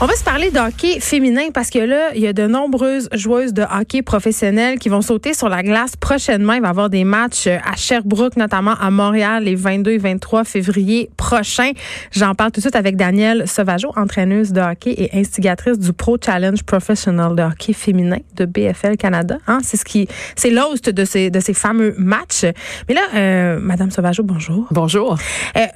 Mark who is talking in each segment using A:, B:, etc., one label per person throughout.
A: On va se parler de hockey féminin parce que là, il y a de nombreuses joueuses de hockey professionnelles qui vont sauter sur la glace prochainement. Il va y avoir des matchs à Sherbrooke, notamment à Montréal, les 22 et 23 février prochains. J'en parle tout de suite avec Danielle Sauvageau, entraîneuse de hockey et instigatrice du Pro Challenge Professional de hockey féminin de BFL Canada. Hein, c'est ce qui, c'est l'host de ces, de ces fameux matchs. Mais là, euh, Madame Sauvageau, bonjour.
B: Bonjour.
A: Euh,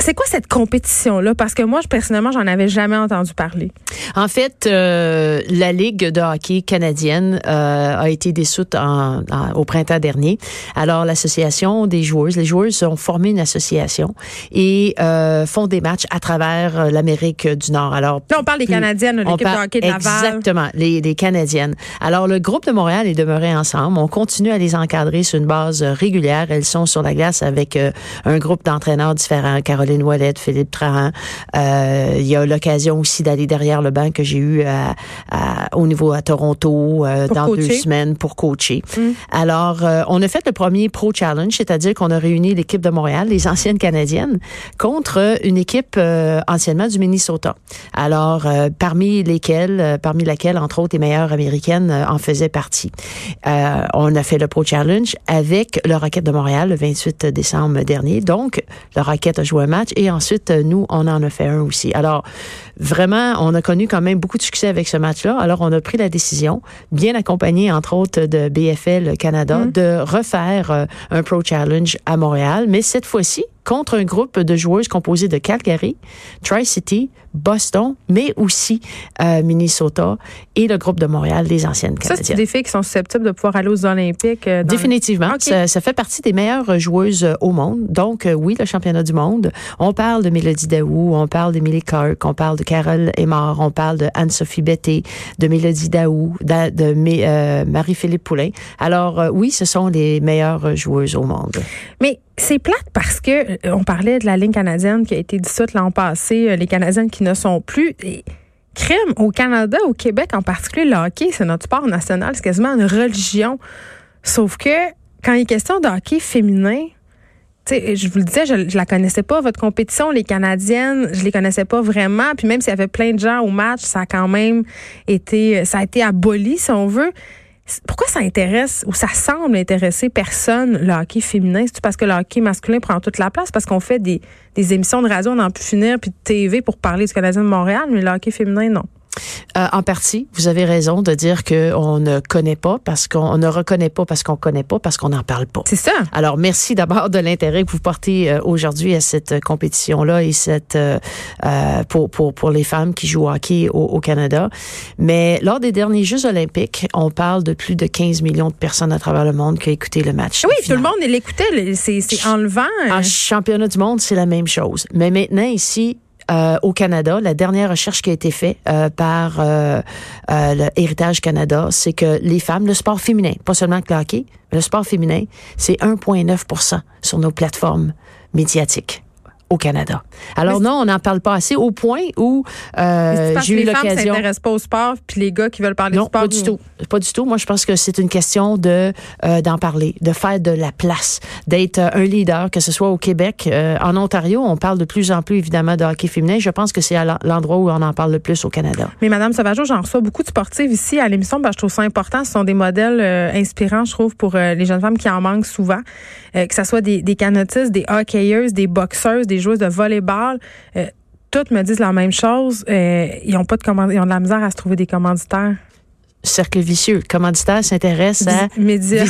A: c'est quoi cette compétition-là? Parce que moi, je, personnellement, j'en avais jamais entendu parler.
B: En fait, euh, la Ligue de hockey canadienne euh, a été dissoute en, en- au printemps dernier. Alors, l'association des joueuses, les joueuses ont formé une association et euh, font des matchs à travers euh, l'Amérique du Nord. Alors,
A: Là, on parle des
B: plus-
A: Canadiennes, l'équipe de hockey de Laval.
B: Exactement, les, les Canadiennes. Alors, le groupe de Montréal est demeuré ensemble. On continue à les encadrer sur une base euh, régulière. Elles sont sur la glace avec euh, un groupe d'entraîneurs différents. Caroline Ouellette, Philippe Trahan. Euh, il y a l'occasion aussi d'aller derrière le banc que j'ai eu à- à- au niveau à Toronto euh, dans deux semaines pour coacher.
A: Mm.
B: Alors, euh, on a fait le premier Pro Challenge, c'est-à-dire qu'on a réuni l'équipe de Montréal, les anciennes Canadiennes, contre une équipe anciennement du Minnesota. Alors, parmi lesquelles, parmi laquelle, entre autres, les meilleures américaines en faisaient partie. On a fait le Pro Challenge avec le Rocket de Montréal le 28 décembre dernier. Donc, le Rocket a joué un match et ensuite, euh, nous, on en a fait un aussi. Alors, vraiment, on a connu quand même beaucoup de succès avec ce match-là. Alors, on a pris la décision, bien accompagné, entre autres, de BFL Canada,
A: Mm.
B: de refaire euh, un Pro Challenge à Montréal, mais cette fois-ci, contre un groupe de joueuses composé de Calgary, Tri-City, Boston, mais aussi euh, Minnesota et le groupe de Montréal, les anciennes
A: Ça, c'est
B: Canadiennes.
A: des filles qui sont susceptibles de pouvoir aller aux Olympiques. euh, dans-
B: Définitivement. Ça, ça fait partie des meilleures joueuses euh, au monde. Donc, euh, oui, le championnat du monde. On parle de Mélodie Daou, on parle d'Emily Clark, on parle de Carole Aymar, on parle de Anne-Sophie Betté, de Mélodie Daou, de, de euh, Marie-Philippe Poulain. Alors, euh, oui, ce sont les meilleures joueuses au monde.
A: Mais c'est plate parce que euh, on parlait de la ligne canadienne qui a été dissoute l'an passé, euh, les Canadiennes qui ne sont plus. Et au Canada, au Québec en particulier, le hockey, c'est notre sport national, c'est quasiment une religion. Sauf que quand il est question de hockey féminin, je vous le disais, je, je la connaissais pas, votre compétition, les Canadiennes, je les connaissais pas vraiment. Puis même s'il y avait plein de gens au match, ça a quand même été, ça a été aboli, si on veut. Pourquoi ça intéresse ou ça semble intéresser personne le hockey féminin? C'est parce que le hockey masculin prend toute la place, parce qu'on fait des, émissions de radio, on n'en peut finir, puis de TV pour parler du Canadien de Montréal, mais le hockey féminin, non.
B: Euh, en partie, vous avez raison de dire qu'on ne connaît pas parce qu'on on ne reconnaît pas parce qu'on connaît pas parce qu'on n'en parle pas.
A: C'est ça.
B: Alors, merci d'abord de l'intérêt que vous portez euh, aujourd'hui à cette euh, compétition-là et cette euh, euh, pour, pour, pour les femmes qui jouent au hockey au, au Canada. Mais lors des derniers Jeux olympiques, on parle de plus de 15 millions de personnes à travers le monde qui ont écouté le match.
A: Oui, tout le monde l'écoutait, c'est enlevant.
B: En
A: euh.
B: championnat du monde, c'est la même chose. Mais maintenant, ici, euh, au Canada, la dernière recherche qui a été faite euh, par euh, euh, le Héritage Canada, c'est que les femmes, le sport féminin, pas seulement le hockey, mais le sport féminin, c'est 1,9% sur nos plateformes médiatiques au Canada. Alors non, on n'en parle pas assez au point où euh, j'ai eu
A: les femmes
B: l'occasion.
A: s'intéressent pas au sport, puis les gars qui veulent parler
B: Non,
A: du sport.
B: pas du tout. Pas du tout. Moi, je pense que c'est une question de euh, d'en parler, de faire de la place, d'être euh, un leader, que ce soit au Québec, euh, en Ontario, on parle de plus en plus évidemment de hockey féminin. Je pense que c'est l'endroit où on en parle le plus au Canada.
A: Mais Madame Sauvageau, j'en reçois beaucoup de sportives ici à l'émission. Ben, je trouve ça important. Ce sont des modèles inspirants, je trouve, pour les jeunes femmes qui en manquent souvent. Que ce soit des, des canotistes, des hockeyeuses, des boxeuses, des joueuses de volleyball. Euh, toutes me disent la même chose. Euh, ils ont pas de ils ont de la misère à se trouver des commanditaires.
B: Cercle vicieux. Le commanditaire s'intéresse à
A: Média.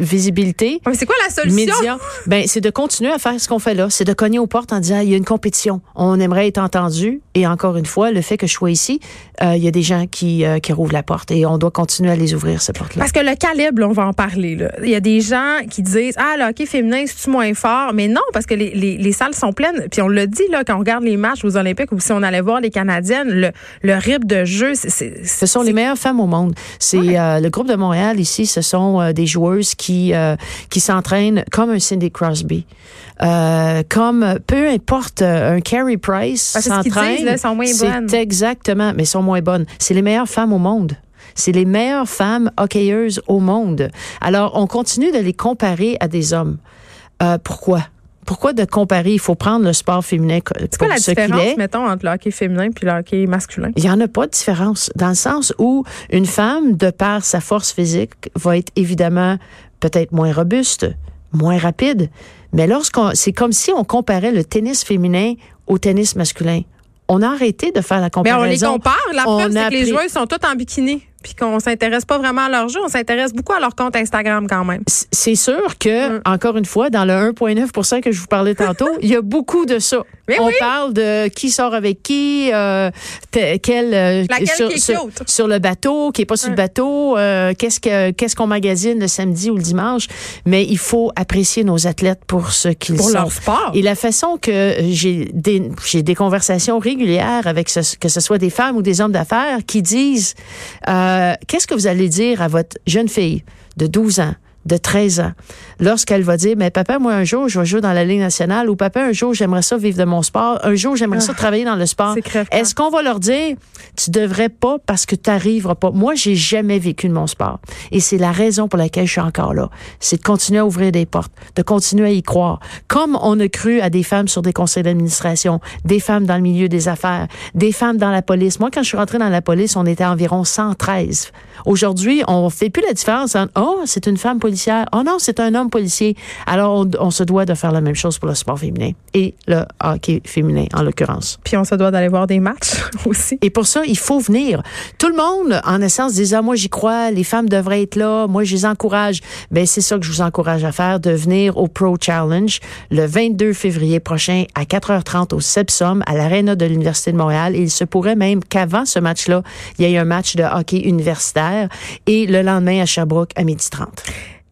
B: visibilité.
A: Mais c'est quoi la solution?
B: Média, ben c'est de continuer à faire ce qu'on fait là, c'est de cogner aux portes en disant il y a une compétition, on aimerait être entendu et encore une fois le fait que je sois ici, euh, il y a des gens qui euh, qui rouvrent la porte et on doit continuer à les ouvrir ces portes là.
A: Parce que le calibre, là, on va en parler. Là. Il y a des gens qui disent Ah, le hockey féminin, c'est-tu moins fort? Mais non, parce que les, les, les salles sont pleines. Puis on l'a dit, là, quand on regarde les matchs aux Olympiques ou si on allait voir les Canadiennes, le, le rythme de jeu, c'est-
B: Ce sont les meilleures femmes au monde. C'est
A: Ouais.
B: euh, le groupe de Montréal ici. Ce sont euh, des joueuses qui euh, qui s'entraînent comme un Cindy Crosby, euh, comme peu importe euh, un Carey Price
A: qu'ils
B: s'entraîne.
A: sont moins bonnes.
B: C'est exactement, mais sont moins bonnes. C'est les meilleures femmes au monde. C'est les meilleures femmes hockeyeuses au monde. Alors, on continue de les comparer à des hommes. Euh, pourquoi? Pourquoi de comparer? Il faut prendre le sport féminin
A: C'est quoi la différence,
B: est.
A: mettons, entre le hockey féminin puis le hockey masculin?
B: Il n'y en a pas de différence, dans le sens où une femme, de par sa force physique, va être évidemment peut-être moins robuste, moins rapide. Mais lorsqu'on, c'est comme si on comparait le tennis féminin au tennis masculin. On a arrêté de faire la
A: Mais
B: comparaison.
A: on les compare. La preuve, c'est que les joueuses sont toutes en bikini. Puis qu'on s'intéresse pas vraiment à leur jeu. On s'intéresse beaucoup à leur compte Instagram quand même.
B: C'est sûr que,
A: Mm.
B: encore une fois, dans le 1,9 que je vous parlais tantôt, il y a beaucoup de ça.
A: Mais
B: On
A: oui.
B: parle de qui sort avec qui, euh, quel, euh, sur,
A: qui est
B: sur- sur le bateau, qui est pas sur le
A: Ouais.
B: bateau, euh, qu'est-ce que qu'est-ce qu'on magasine le samedi ou le dimanche. Mais il faut apprécier nos athlètes pour ce qu'ils
A: Pour
B: sont.
A: leur sport.
B: Et la façon que j'ai des, j'ai des conversations régulières avec ce- que ce soit des femmes ou des hommes d'affaires qui disent euh, qu'est-ce que vous allez dire à votre jeune fille de 12 ans, de 13 ans, lorsqu'elle va dire, mais papa, moi, un jour, je vais jouer dans la Ligue nationale ou papa, un jour, j'aimerais ça vivre de mon sport, un jour, j'aimerais ça travailler dans le sport. Est-ce qu'on va leur dire, tu devrais pas parce que tu n'arriveras pas? Moi, j'ai jamais vécu de mon sport. Et c'est la raison pour laquelle je suis encore là. C'est de continuer à ouvrir des portes, de continuer à y croire. Comme on a cru à des femmes sur des conseils d'administration, des femmes dans le milieu des affaires, des femmes dans la police. Moi, quand je suis rentrée dans la police, on était environ 113. Aujourd'hui, on fait plus la différence entre, oh, c'est une femme policière. Oh non, c'est un homme policier. Alors, on, on se doit de faire la même chose pour le sport féminin et le hockey féminin, en l'occurrence.
A: Puis on se doit d'aller voir des matchs aussi.
B: Et pour ça, il faut venir. Tout le monde, en essence, disait, ah, moi, j'y crois, les femmes devraient être là, moi, je les encourage. Ben, c'est ça que je vous encourage à faire, de venir au Pro Challenge le 22 février prochain à 4h30 au Sepsum, à l'Arena de l'Université de Montréal. Et il se pourrait même qu'avant ce match-là, il y ait un match de hockey universitaire et le lendemain à Sherbrooke à 12h30.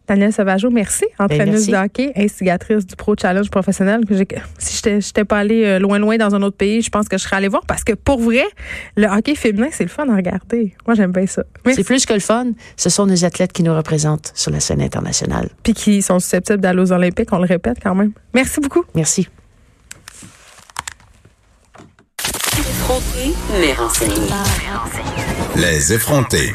A: Danielle Sauvageau, merci. Entraîneuse
B: merci.
A: de hockey, instigatrice du Pro Challenge professionnel. Que si j'étais j'étais pas allée euh, loin, loin dans un autre pays, je pense que je serais allée voir parce que pour vrai, le hockey féminin, c'est le fun à regarder. Moi, j'aime bien ça.
B: C'est plus que le fun. Ce sont nos athlètes qui nous représentent sur la scène internationale.
A: Puis qui sont susceptibles d'aller aux Olympiques, on le répète quand même. Merci beaucoup.
B: Merci.
C: Les effrontés.